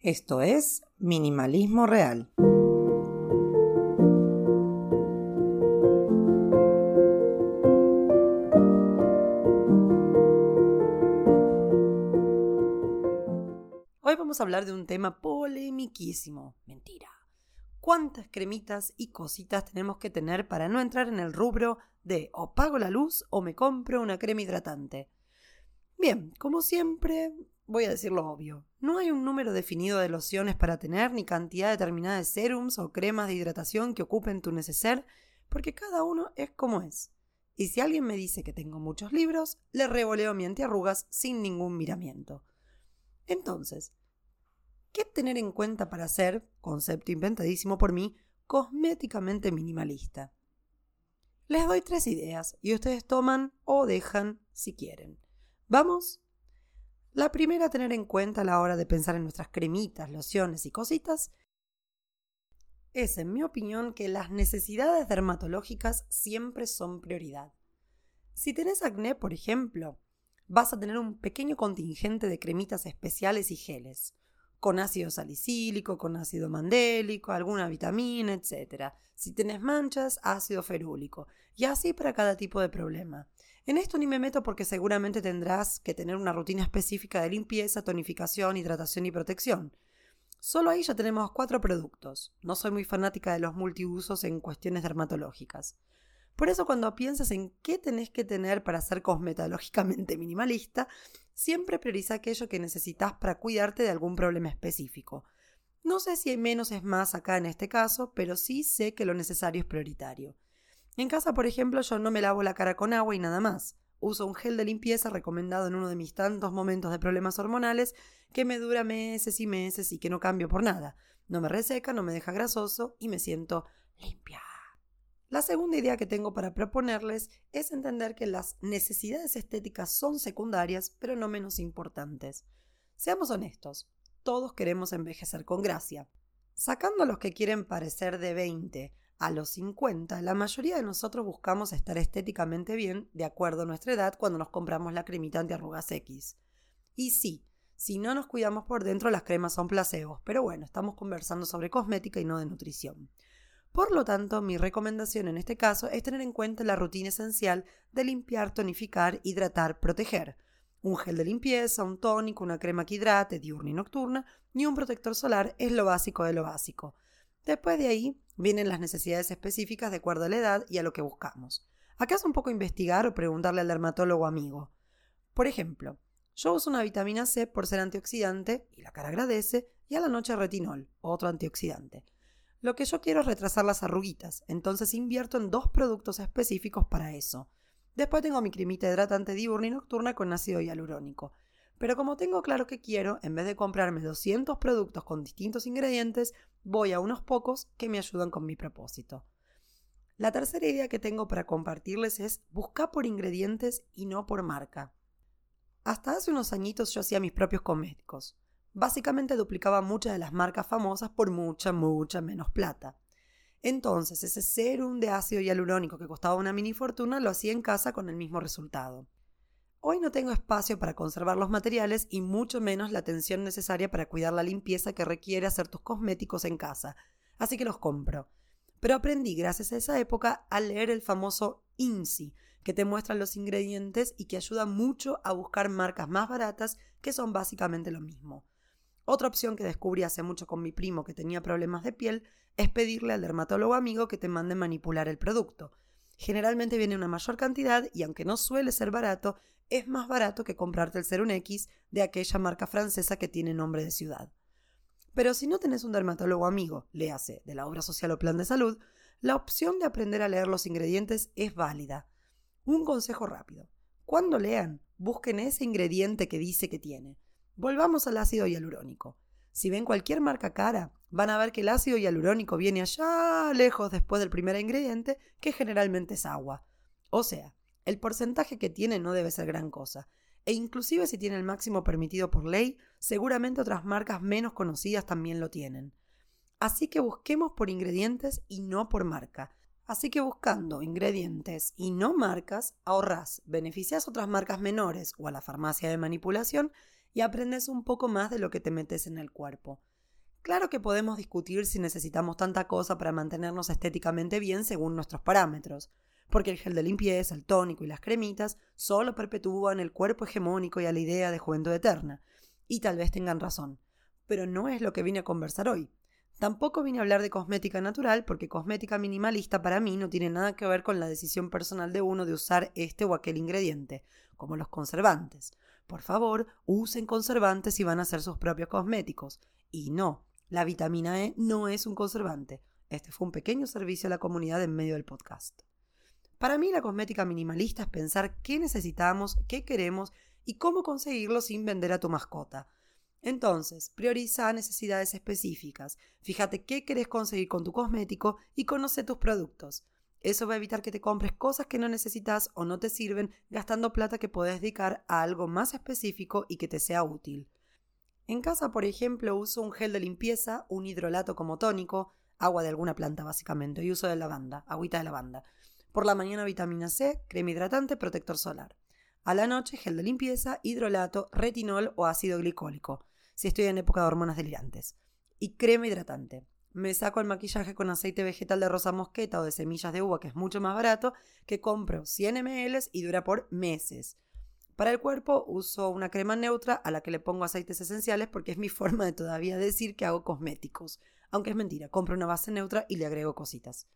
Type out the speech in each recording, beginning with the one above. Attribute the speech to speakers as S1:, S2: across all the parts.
S1: Esto es Minimalismo Real. Hoy vamos a hablar de un tema polemiquísimo. Mentira. ¿Cuántas cremitas y cositas tenemos que tener para no entrar en el rubro de o pago la luz o me compro una crema hidratante? Bien, como siempre, voy a decir lo obvio. No hay un número definido de lociones para tener, ni cantidad determinada de serums o cremas de hidratación que ocupen tu neceser, porque cada uno es como es. Y si alguien me dice que tengo muchos libros, le revoleo mi antiarrugas sin ningún miramiento. Entonces, ¿qué tener en cuenta para ser, concepto inventadísimo por mí, cosméticamente minimalista? Les doy tres ideas y ustedes toman o dejan si quieren. ¿Vamos? La primera a tener en cuenta a la hora de pensar en nuestras cremitas, lociones y cositas es, en mi opinión, que las necesidades dermatológicas siempre son prioridad. Si tenés acné, por ejemplo, vas a tener un pequeño contingente de cremitas especiales y geles, con ácido salicílico, con ácido mandélico, alguna vitamina, etc. Si tenés manchas, ácido ferúlico, y así para cada tipo de problema. En esto ni me meto porque seguramente tendrás que tener una rutina específica de limpieza, tonificación, hidratación y protección. Solo ahí ya tenemos cuatro productos. No soy muy fanática de los multiusos en cuestiones dermatológicas. Por eso cuando piensas en qué tenés que tener para ser cosmetológicamente minimalista, siempre prioriza aquello que necesitas para cuidarte de algún problema específico. No sé si hay menos es más acá en este caso, pero sí sé que lo necesario es prioritario. En casa, por ejemplo, yo no me lavo la cara con agua y nada más. Uso un gel de limpieza recomendado en uno de mis tantos momentos de problemas hormonales que me dura meses y meses y que no cambio por nada. No me reseca, no me deja grasoso y me siento limpia. La segunda idea que tengo para proponerles es entender que las necesidades estéticas son secundarias, pero no menos importantes. Seamos honestos, todos queremos envejecer con gracia. Sacando a los que quieren parecer de 20 a los 50, la mayoría de nosotros buscamos estar estéticamente bien de acuerdo a nuestra edad cuando nos compramos la cremita antiarrugas X. Y sí, si no nos cuidamos por dentro, las cremas son placebos, pero bueno, estamos conversando sobre cosmética y no de nutrición. Por lo tanto, mi recomendación en este caso es tener en cuenta la rutina esencial de limpiar, tonificar, hidratar, proteger. Un gel de limpieza, un tónico, una crema que hidrate, diurna y nocturna, y un protector solar es lo básico de lo básico. Después de ahí vienen las necesidades específicas de acuerdo a la edad y a lo que buscamos. Acá un poco investigar o preguntarle al dermatólogo amigo. Por ejemplo, yo uso una vitamina C por ser antioxidante, y la cara agradece, y a la noche retinol, otro antioxidante. Lo que yo quiero es retrasar las arruguitas, entonces invierto en dos productos específicos para eso. Después tengo mi cremita hidratante diurna y nocturna con ácido hialurónico. Pero como tengo claro que quiero, en vez de comprarme 200 productos con distintos ingredientes, voy a unos pocos que me ayudan con mi propósito. La tercera idea que tengo para compartirles es buscar por ingredientes y no por marca. Hasta hace unos añitos yo hacía mis propios cosméticos básicamente duplicaba muchas de las marcas famosas por mucha, mucha menos plata. Entonces, ese serum de ácido hialurónico que costaba una mini fortuna lo hacía en casa con el mismo resultado. Hoy no tengo espacio para conservar los materiales y mucho menos la atención necesaria para cuidar la limpieza que requiere hacer tus cosméticos en casa, así que los compro. Pero aprendí gracias a esa época a leer el famoso INSI, que te muestra los ingredientes y que ayuda mucho a buscar marcas más baratas que son básicamente lo mismo. Otra opción que descubrí hace mucho con mi primo que tenía problemas de piel es pedirle al dermatólogo amigo que te mande manipular el producto. Generalmente viene una mayor cantidad y aunque no suele ser barato, es más barato que comprarte el Serum X de aquella marca francesa que tiene nombre de ciudad. Pero si no tenés un dermatólogo amigo, léase, de la obra social o plan de salud, la opción de aprender a leer los ingredientes es válida. Un consejo rápido. Cuando lean, busquen ese ingrediente que dice que tiene. Volvamos al ácido hialurónico. Si ven cualquier marca cara, van a ver que el ácido hialurónico viene allá lejos después del primer ingrediente, que generalmente es agua. O sea, el porcentaje que tiene no debe ser gran cosa. E inclusive si tiene el máximo permitido por ley, seguramente otras marcas menos conocidas también lo tienen. Así que busquemos por ingredientes y no por marca. Así que buscando ingredientes y no marcas, ahorras, beneficias otras marcas menores o a la farmacia de manipulación y aprendes un poco más de lo que te metes en el cuerpo. Claro que podemos discutir si necesitamos tanta cosa para mantenernos estéticamente bien según nuestros parámetros, porque el gel de limpieza, el tónico y las cremitas solo perpetúan el cuerpo hegemónico y a la idea de juventud eterna. Y tal vez tengan razón. Pero no es lo que vine a conversar hoy. Tampoco vine a hablar de cosmética natural porque cosmética minimalista para mí no tiene nada que ver con la decisión personal de uno de usar este o aquel ingrediente, como los conservantes. Por favor, usen conservantes si van a hacer sus propios cosméticos. Y no, la vitamina E no es un conservante. Este fue un pequeño servicio a la comunidad en medio del podcast. Para mí la cosmética minimalista es pensar qué necesitamos, qué queremos y cómo conseguirlo sin vender a tu mascota. Entonces, prioriza necesidades específicas, fíjate qué querés conseguir con tu cosmético y conoce tus productos. Eso va a evitar que te compres cosas que no necesitas o no te sirven, gastando plata que puedes dedicar a algo más específico y que te sea útil. En casa, por ejemplo, uso un gel de limpieza, un hidrolato como tónico, agua de alguna planta básicamente, y uso de lavanda, agüita de lavanda. Por la mañana vitamina C, crema hidratante, protector solar. A la noche gel de limpieza, hidrolato, retinol o ácido glicólico, si estoy en época de hormonas delirantes. Y crema hidratante. Me saco el maquillaje con aceite vegetal de rosa mosqueta o de semillas de uva, que es mucho más barato, que compro 100 ml y dura por meses. Para el cuerpo uso una crema neutra a la que le pongo aceites esenciales porque es mi forma de todavía decir que hago cosméticos. Aunque es mentira, compro una base neutra y le agrego cositas.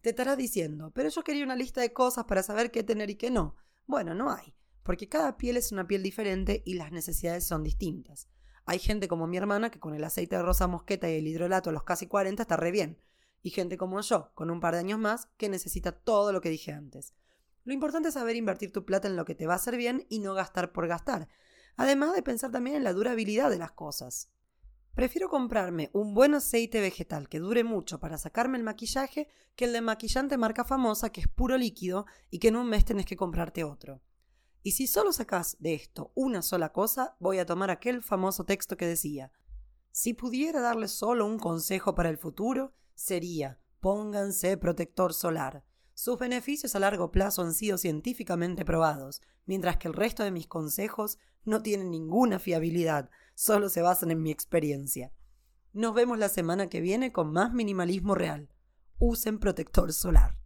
S1: Te estarás diciendo, pero yo quería una lista de cosas para saber qué tener y qué no. Bueno, no hay, porque cada piel es una piel diferente y las necesidades son distintas. Hay gente como mi hermana que con el aceite de rosa mosqueta y el hidrolato a los casi 40 está re bien. Y gente como yo, con un par de años más, que necesita todo lo que dije antes. Lo importante es saber invertir tu plata en lo que te va a hacer bien y no gastar por gastar. Además de pensar también en la durabilidad de las cosas. Prefiero comprarme un buen aceite vegetal que dure mucho para sacarme el maquillaje que el de maquillante marca famosa que es puro líquido y que en un mes tenés que comprarte otro. Y si solo sacás de esto una sola cosa, voy a tomar aquel famoso texto que decía, si pudiera darles solo un consejo para el futuro, sería, pónganse protector solar. Sus beneficios a largo plazo han sido científicamente probados, mientras que el resto de mis consejos no tienen ninguna fiabilidad, solo se basan en mi experiencia. Nos vemos la semana que viene con más minimalismo real. Usen protector solar.